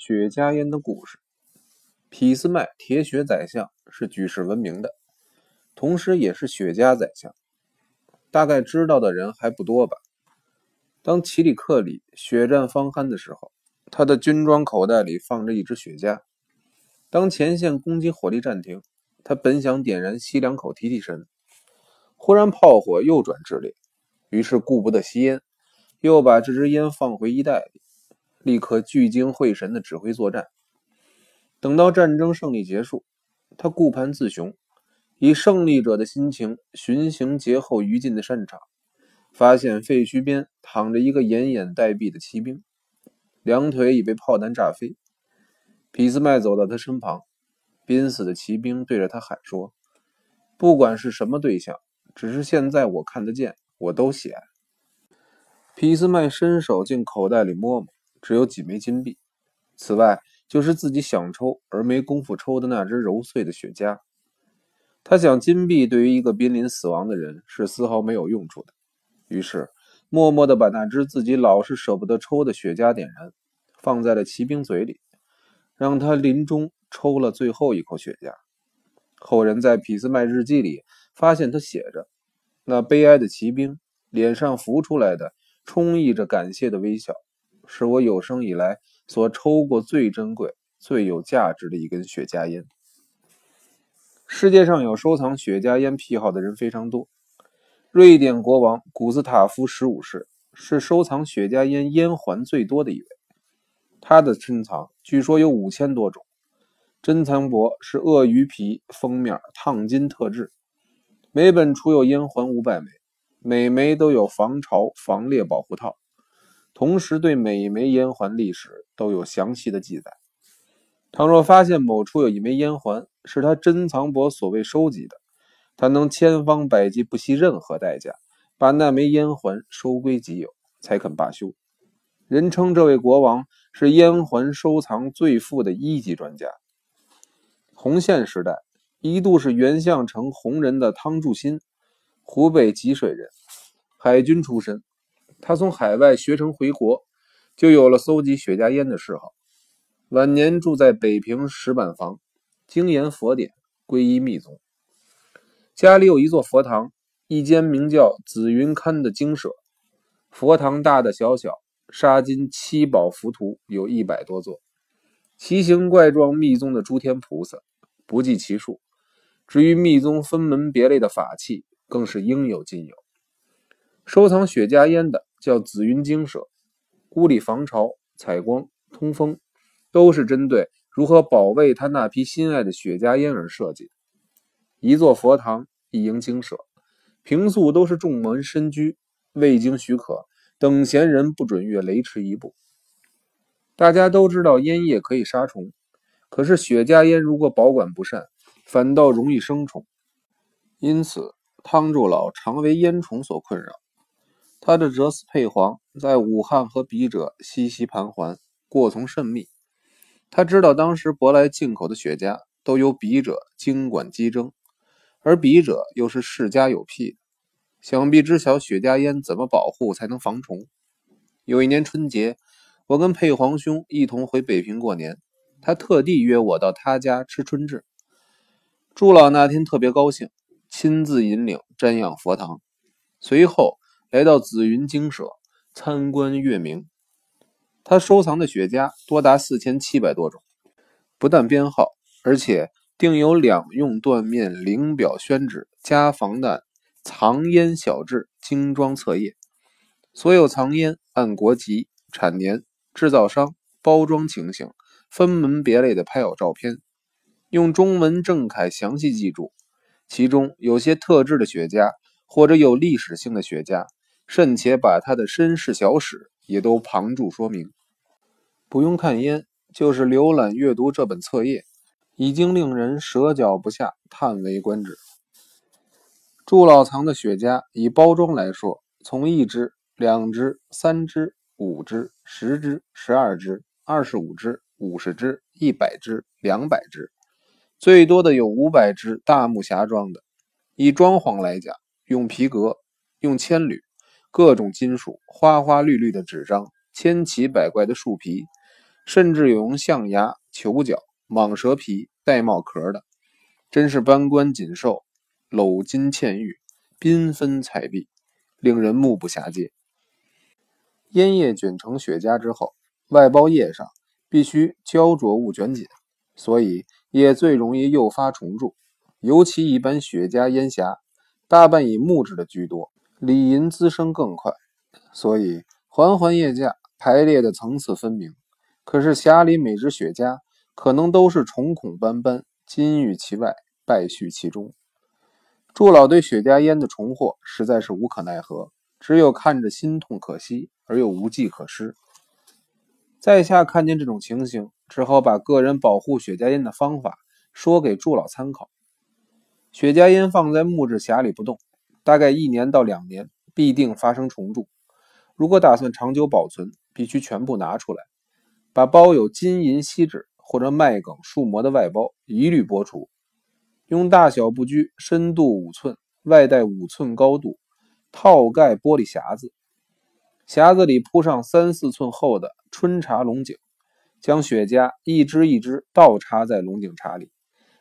雪茄烟的故事。俾斯麦铁血宰相是举世闻名的，同时也是雪茄宰相。大概知道的人还不多吧？当齐里克里血战方酣的时候，他的军装口袋里放着一支雪茄。当前线攻击火力暂停，他本想点燃吸两口提提神，忽然炮火又转炽烈，于是顾不得吸烟。又把这支烟放回衣袋里，立刻聚精会神地指挥作战。等到战争胜利结束，他顾盼自雄，以胜利者的心情巡行劫后余烬的战场，发现废墟边躺着一个奄奄待毙的骑兵，两腿已被炮弹炸飞。俾斯麦走到他身旁，濒死的骑兵对着他喊说：“不管是什么对象，只是现在我看得见，我都喜爱。”俾斯麦伸手进口袋里摸摸，只有几枚金币。此外，就是自己想抽而没工夫抽的那只揉碎的雪茄。他想，金币对于一个濒临死亡的人是丝毫没有用处的。于是，默默地把那只自己老是舍不得抽的雪茄点燃，放在了骑兵嘴里，让他临终抽了最后一口雪茄。后人在俾斯麦日记里发现，他写着：“那悲哀的骑兵脸上浮出来的。”充溢着感谢的微笑，是我有生以来所抽过最珍贵、最有价值的一根雪茄烟。世界上有收藏雪茄烟癖好的人非常多。瑞典国王古斯塔夫十五世是收藏雪茄烟烟环最多的一位，他的珍藏据说有五千多种。珍藏簿是鳄鱼皮封面烫金特制，每本出有烟环五百枚。每枚都有防潮防裂保护套，同时对每一枚烟环历史都有详细的记载。倘若发现某处有一枚烟环是他珍藏簿所谓收集的，他能千方百计不惜任何代价把那枚烟环收归己有，才肯罢休。人称这位国王是烟环收藏最富的一级专家。洪宪时代一度是原相城红人的汤祝新。湖北吉水人，海军出身。他从海外学成回国，就有了搜集雪茄烟的嗜好。晚年住在北平石板房，精研佛典，皈依密宗。家里有一座佛堂，一间名叫紫云龛的精舍。佛堂大大小小，沙金七宝浮屠有一百多座，奇形怪状密宗的诸天菩萨不计其数。至于密宗分门别类的法器，更是应有尽有。收藏雪茄烟的叫紫云精舍，屋里防潮、采光、通风，都是针对如何保卫他那批心爱的雪茄烟而设计的。一座佛堂，一营精舍，平素都是众门深居，未经许可，等闲人不准越雷池一步。大家都知道烟叶可以杀虫，可是雪茄烟如果保管不善，反倒容易生虫，因此。汤祝老常为烟虫所困扰，他的哲思配皇在武汉和笔者熙熙盘桓，过从甚密。他知道当时舶来进口的雪茄都由笔者经管机征，而笔者又是世家有癖，想必知晓雪茄烟怎么保护才能防虫。有一年春节，我跟佩皇兄一同回北平过年，他特地约我到他家吃春至。祝老那天特别高兴。亲自引领瞻仰佛堂，随后来到紫云精舍参观月明。他收藏的雪茄多达四千七百多种，不但编号，而且定有两用缎面领表宣纸加防弹藏烟小志精装册页。所有藏烟按国籍、产年、制造商、包装情形分门别类的拍有照片，用中文正楷详细记注。其中有些特制的雪茄，或者有历史性的雪茄，甚且把他的身世小史也都旁注说明。不用看烟，就是浏览阅读这本册页，已经令人舌脚不下，叹为观止。祝老藏的雪茄，以包装来说，从一支、两支、三支、五支、十支、十二支、二十五支、五十支、一百支、两百支。最多的有五百只大木匣装的，以装潢来讲，用皮革、用铅铝、各种金属、花花绿绿的纸张、千奇百怪的树皮，甚至有用象牙、球角、蟒蛇皮带帽壳的，真是斑冠锦绶、镂金嵌玉、缤纷彩碧，令人目不暇接。烟叶卷成雪茄之后，外包叶上必须胶着物卷紧，所以也最容易诱发虫蛀。尤其一般雪茄烟匣，大半以木质的居多，里银滋生更快，所以环环叶架排列的层次分明。可是匣里每只雪茄可能都是重孔斑斑，金玉其外，败絮其中。祝老对雪茄烟的重祸实在是无可奈何，只有看着心痛可惜。而又无计可施，在下看见这种情形，只好把个人保护雪茄烟的方法说给祝老参考。雪茄烟放在木质匣里不动，大概一年到两年必定发生虫蛀。如果打算长久保存，必须全部拿出来，把包有金银锡纸或者麦梗树膜的外包一律剥除，用大小不拘、深度五寸、外带五寸高度套盖玻璃匣子。匣子里铺上三四寸厚的春茶龙井，将雪茄一支一支倒插在龙井茶里，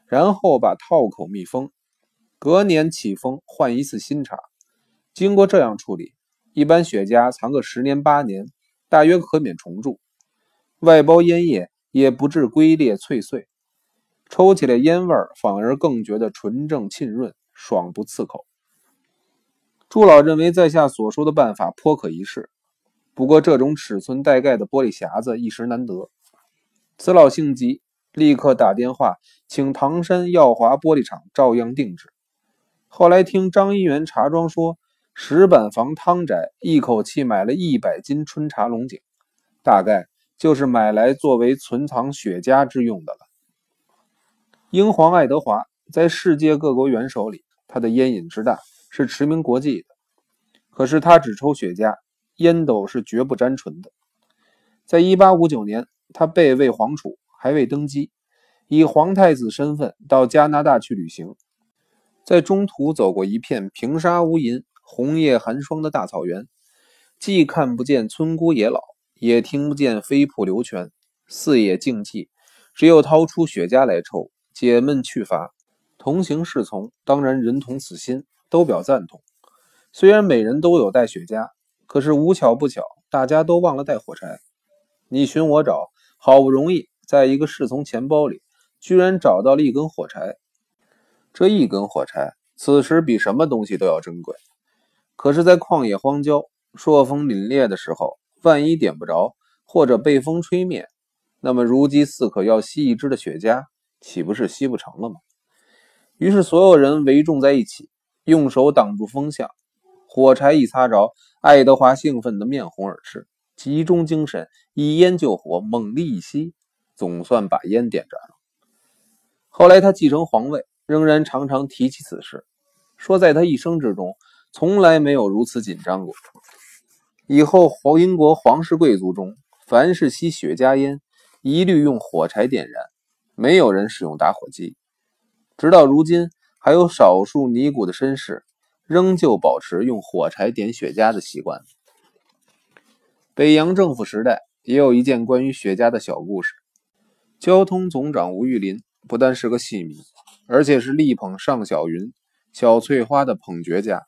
然后把套口密封。隔年起封换一次新茶。经过这样处理，一般雪茄藏个十年八年，大约可免虫蛀。外包烟叶也不致龟裂脆碎，抽起来烟味反而更觉得纯正沁润，爽不刺口。朱老认为在下所说的办法颇可一试。不过，这种尺寸带盖的玻璃匣子一时难得。此老性急，立刻打电话请唐山耀华玻璃厂照样定制。后来听张一元茶庄说，石板房汤宅一口气买了一百斤春茶龙井，大概就是买来作为存藏雪茄之用的了。英皇爱德华在世界各国元首里，他的烟瘾之大是驰名国际的。可是他只抽雪茄。烟斗是绝不沾唇的。在一八五九年，他被位皇储，还未登基，以皇太子身份到加拿大去旅行，在中途走过一片平沙无垠、红叶寒霜的大草原，既看不见村姑野老，也听不见飞瀑流泉，四野静寂，只有掏出雪茄来抽，解闷去乏。同行侍从当然人同此心，都表赞同。虽然每人都有带雪茄。可是无巧不巧，大家都忘了带火柴。你寻我找，好不容易在一个侍从钱包里，居然找到了一根火柴。这一根火柴，此时比什么东西都要珍贵。可是，在旷野荒郊、朔风凛冽的时候，万一点不着，或者被风吹灭，那么如饥似渴要吸一支的雪茄，岂不是吸不成了吗？于是，所有人围众在一起，用手挡住风向。火柴一擦着，爱德华兴奋得面红耳赤，集中精神，以烟救火，猛力一吸，总算把烟点着了。后来他继承皇位，仍然常常提起此事，说在他一生之中，从来没有如此紧张过。以后英国皇室贵族中，凡是吸雪茄烟，一律用火柴点燃，没有人使用打火机。直到如今，还有少数尼古的绅士。仍旧保持用火柴点雪茄的习惯。北洋政府时代也有一件关于雪茄的小故事。交通总长吴玉林不但是个戏迷，而且是力捧尚小云、小翠花的捧角家。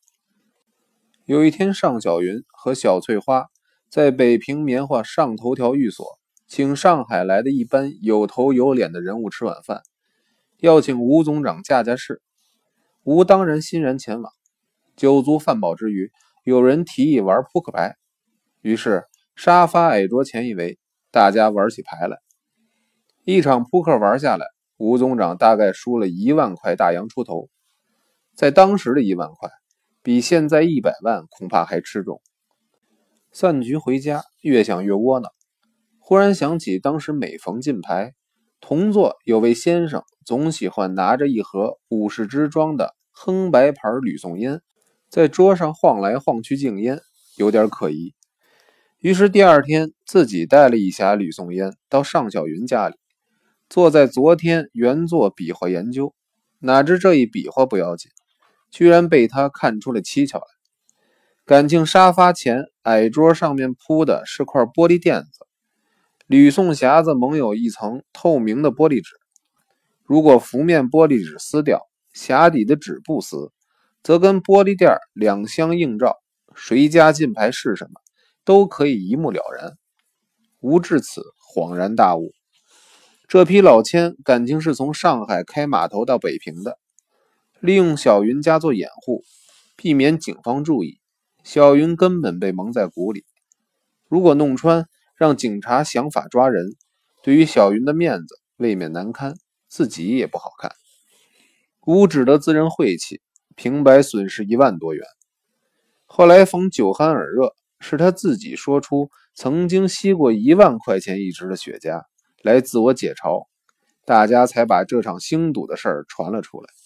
有一天，尚小云和小翠花在北平棉花上头条寓所，请上海来的一班有头有脸的人物吃晚饭，要请吴总长驾驾势。吴当然欣然前往。酒足饭饱之余，有人提议玩扑克牌，于是沙发矮桌前一围，大家玩起牌来。一场扑克玩下来，吴总长大概输了一万块大洋出头，在当时的一万块，比现在一百万恐怕还吃重。散局回家，越想越窝囊，忽然想起当时每逢进牌，同座有位先生总喜欢拿着一盒五十支装的亨白牌吕宋烟。在桌上晃来晃去敬烟，有点可疑。于是第二天自己带了一匣吕宋烟到尚小云家里，坐在昨天原作比划研究。哪知这一比划不要紧，居然被他看出了蹊跷来。感情沙发前矮桌上面铺的是块玻璃垫子，铝送匣子蒙有一层透明的玻璃纸，如果浮面玻璃纸撕掉，匣底的纸不撕，则跟玻璃垫两相映照，谁家进牌是什么，都可以一目了然。吴至此恍然大悟，这批老千感情是从上海开码头到北平的，利用小云家做掩护，避免警方注意。小云根本被蒙在鼓里，如果弄穿，让警察想法抓人，对于小云的面子未免难堪，自己也不好看。吴只得自认晦气，平白损失一万多元。后来逢酒酣耳热，是他自己说出曾经吸过一万块钱一支的雪茄来自我解嘲，大家才把这场星赌的事儿传了出来。